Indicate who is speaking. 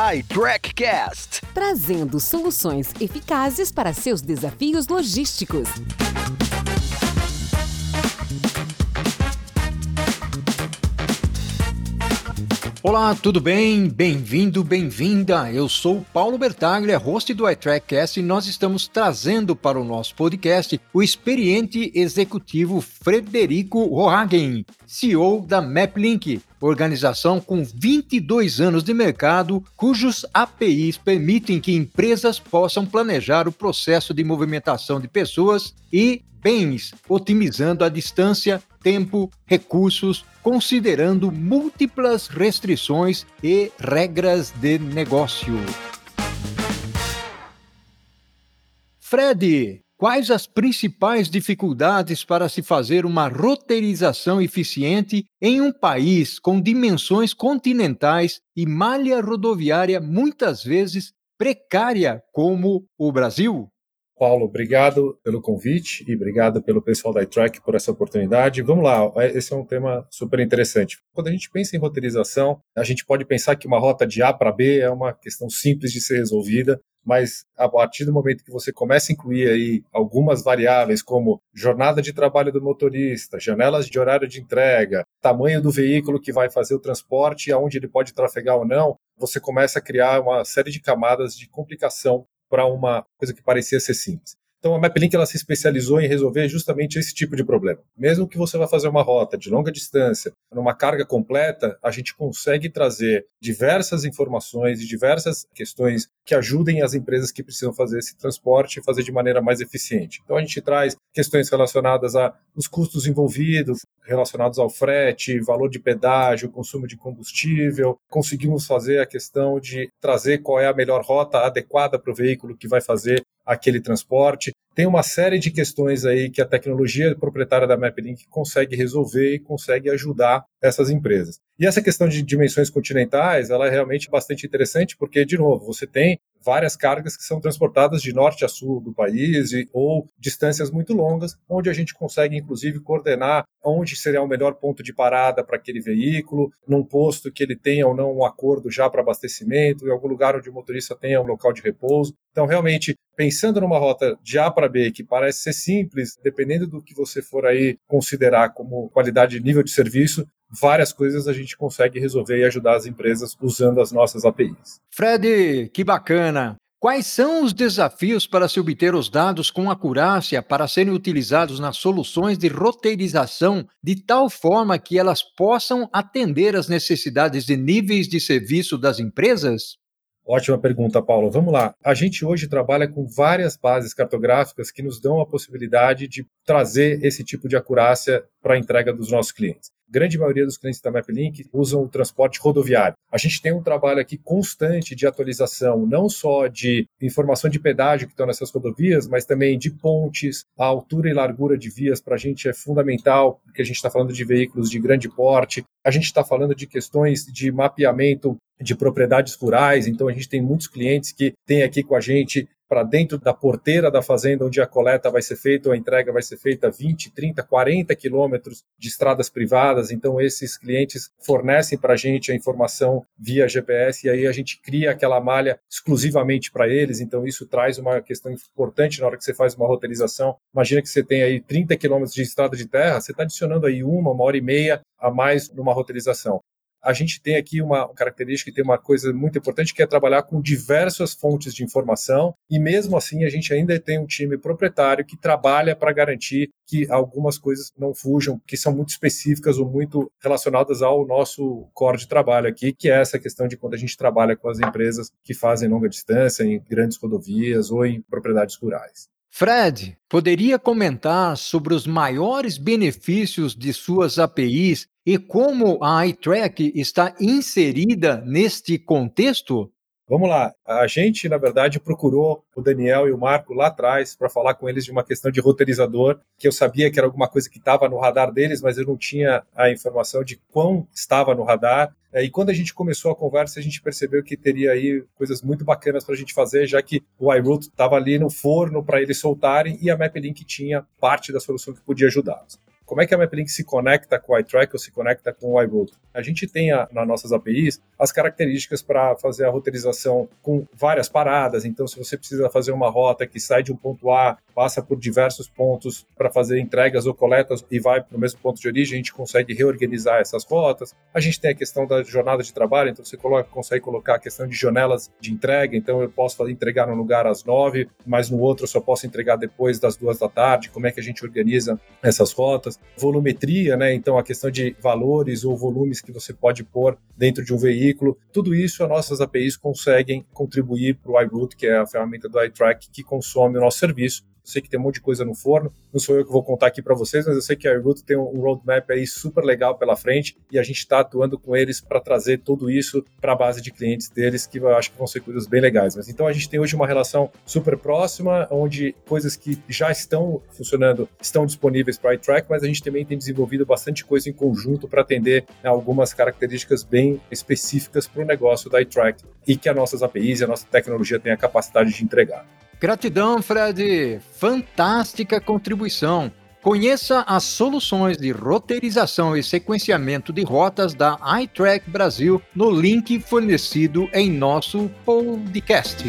Speaker 1: iTrackCast,
Speaker 2: trazendo soluções eficazes para seus desafios logísticos.
Speaker 3: Olá, tudo bem? Bem-vindo, bem-vinda. Eu sou Paulo Bertaglia, host do iTrackcast e nós estamos trazendo para o nosso podcast o experiente executivo Frederico Rohagen, CEO da MapLink, organização com 22 anos de mercado, cujos APIs permitem que empresas possam planejar o processo de movimentação de pessoas e bens, otimizando a distância, tempo, recursos, considerando múltiplas restrições e regras de negócio. Fred, quais as principais dificuldades para se fazer uma roteirização eficiente em um país com dimensões continentais e malha rodoviária muitas vezes precária como o Brasil?
Speaker 4: Paulo, obrigado pelo convite e obrigado pelo pessoal da iTrack por essa oportunidade. Vamos lá, é, esse é um tema super interessante. Quando a gente pensa em roteirização, a gente pode pensar que uma rota de A para B é uma questão simples de ser resolvida, mas a partir do momento que você começa a incluir aí algumas variáveis como jornada de trabalho do motorista, janelas de horário de entrega, tamanho do veículo que vai fazer o transporte e aonde ele pode trafegar ou não, você começa a criar uma série de camadas de complicação para uma coisa que parecia ser simples. Então a MapLink ela se especializou em resolver justamente esse tipo de problema. Mesmo que você vá fazer uma rota de longa distância, numa carga completa, a gente consegue trazer diversas informações e diversas questões que ajudem as empresas que precisam fazer esse transporte e fazer de maneira mais eficiente. Então a gente traz questões relacionadas a os custos envolvidos, relacionados ao frete, valor de pedágio, consumo de combustível. Conseguimos fazer a questão de trazer qual é a melhor rota adequada para o veículo que vai fazer aquele transporte. Tem uma série de questões aí que a tecnologia proprietária da MapLink consegue resolver e consegue ajudar essas empresas. E essa questão de dimensões continentais, ela é realmente bastante interessante, porque, de novo, você tem várias cargas que são transportadas de norte a sul do país e, ou distâncias muito longas, onde a gente consegue, inclusive, coordenar onde seria o melhor ponto de parada para aquele veículo, num posto que ele tenha ou não um acordo já para abastecimento, em algum lugar onde o motorista tenha um local de repouso. Então, realmente, pensando numa rota de A para Que parece ser simples, dependendo do que você for aí considerar como qualidade de nível de serviço, várias coisas a gente consegue resolver e ajudar as empresas usando as nossas APIs.
Speaker 3: Fred, que bacana! Quais são os desafios para se obter os dados com acurácia para serem utilizados nas soluções de roteirização de tal forma que elas possam atender às necessidades de níveis de serviço das empresas?
Speaker 4: Ótima pergunta, Paulo. Vamos lá. A gente hoje trabalha com várias bases cartográficas que nos dão a possibilidade de trazer esse tipo de acurácia para a entrega dos nossos clientes. Grande maioria dos clientes da MapLink usam o transporte rodoviário. A gente tem um trabalho aqui constante de atualização, não só de informação de pedágio que estão nessas rodovias, mas também de pontes, a altura e largura de vias para a gente é fundamental, porque a gente está falando de veículos de grande porte, a gente está falando de questões de mapeamento de propriedades rurais, então a gente tem muitos clientes que têm aqui com a gente para dentro da porteira da fazenda onde a coleta vai ser feita ou a entrega vai ser feita 20, 30, 40 quilômetros de estradas privadas. Então, esses clientes fornecem para a gente a informação via GPS e aí a gente cria aquela malha exclusivamente para eles. Então, isso traz uma questão importante na hora que você faz uma roteirização. Imagina que você tem aí 30 quilômetros de estrada de terra, você está adicionando aí uma, uma hora e meia a mais numa roteirização a gente tem aqui uma característica e tem uma coisa muito importante que é trabalhar com diversas fontes de informação e mesmo assim a gente ainda tem um time proprietário que trabalha para garantir que algumas coisas não fujam, que são muito específicas ou muito relacionadas ao nosso core de trabalho aqui, que é essa questão de quando a gente trabalha com as empresas que fazem longa distância em grandes rodovias ou em propriedades rurais.
Speaker 3: Fred, poderia comentar sobre os maiores benefícios de suas APIs e como a iTrack está inserida neste contexto?
Speaker 4: Vamos lá. A gente, na verdade, procurou o Daniel e o Marco lá atrás para falar com eles de uma questão de roteirizador, que eu sabia que era alguma coisa que estava no radar deles, mas eu não tinha a informação de quão estava no radar. E quando a gente começou a conversa, a gente percebeu que teria aí coisas muito bacanas para a gente fazer, já que o iRoot estava ali no forno para eles soltarem e a MapLink tinha parte da solução que podia ajudá-los. Como é que a MapLink se conecta com o iTrack ou se conecta com o iRoad. A gente tem a, nas nossas APIs as características para fazer a roteirização com várias paradas. Então, se você precisa fazer uma rota que sai de um ponto A, passa por diversos pontos para fazer entregas ou coletas e vai para o mesmo ponto de origem, a gente consegue reorganizar essas rotas. A gente tem a questão da jornada de trabalho, então você coloca, consegue colocar a questão de janelas de entrega. Então, eu posso entregar num lugar às nove, mas no outro eu só posso entregar depois das duas da tarde. Como é que a gente organiza essas rotas? Volumetria, né? Então, a questão de valores ou volumes que você pode pôr dentro de um veículo. Tudo isso, as nossas APIs conseguem contribuir para o iRoute, que é a ferramenta do iTrack que consome o nosso serviço sei que tem um monte de coisa no forno, não sou eu que vou contar aqui para vocês, mas eu sei que a Airroot tem um roadmap aí super legal pela frente e a gente está atuando com eles para trazer tudo isso para a base de clientes deles, que eu acho que vão ser coisas bem legais. Mas então a gente tem hoje uma relação super próxima, onde coisas que já estão funcionando estão disponíveis para iTrack, mas a gente também tem desenvolvido bastante coisa em conjunto para atender né, algumas características bem específicas para o negócio da iTrack e que as nossas APIs e a nossa tecnologia tem a capacidade de entregar.
Speaker 3: Gratidão, Fred. Fantástica contribuição. Conheça as soluções de roteirização e sequenciamento de rotas da iTrack Brasil no link fornecido em nosso podcast.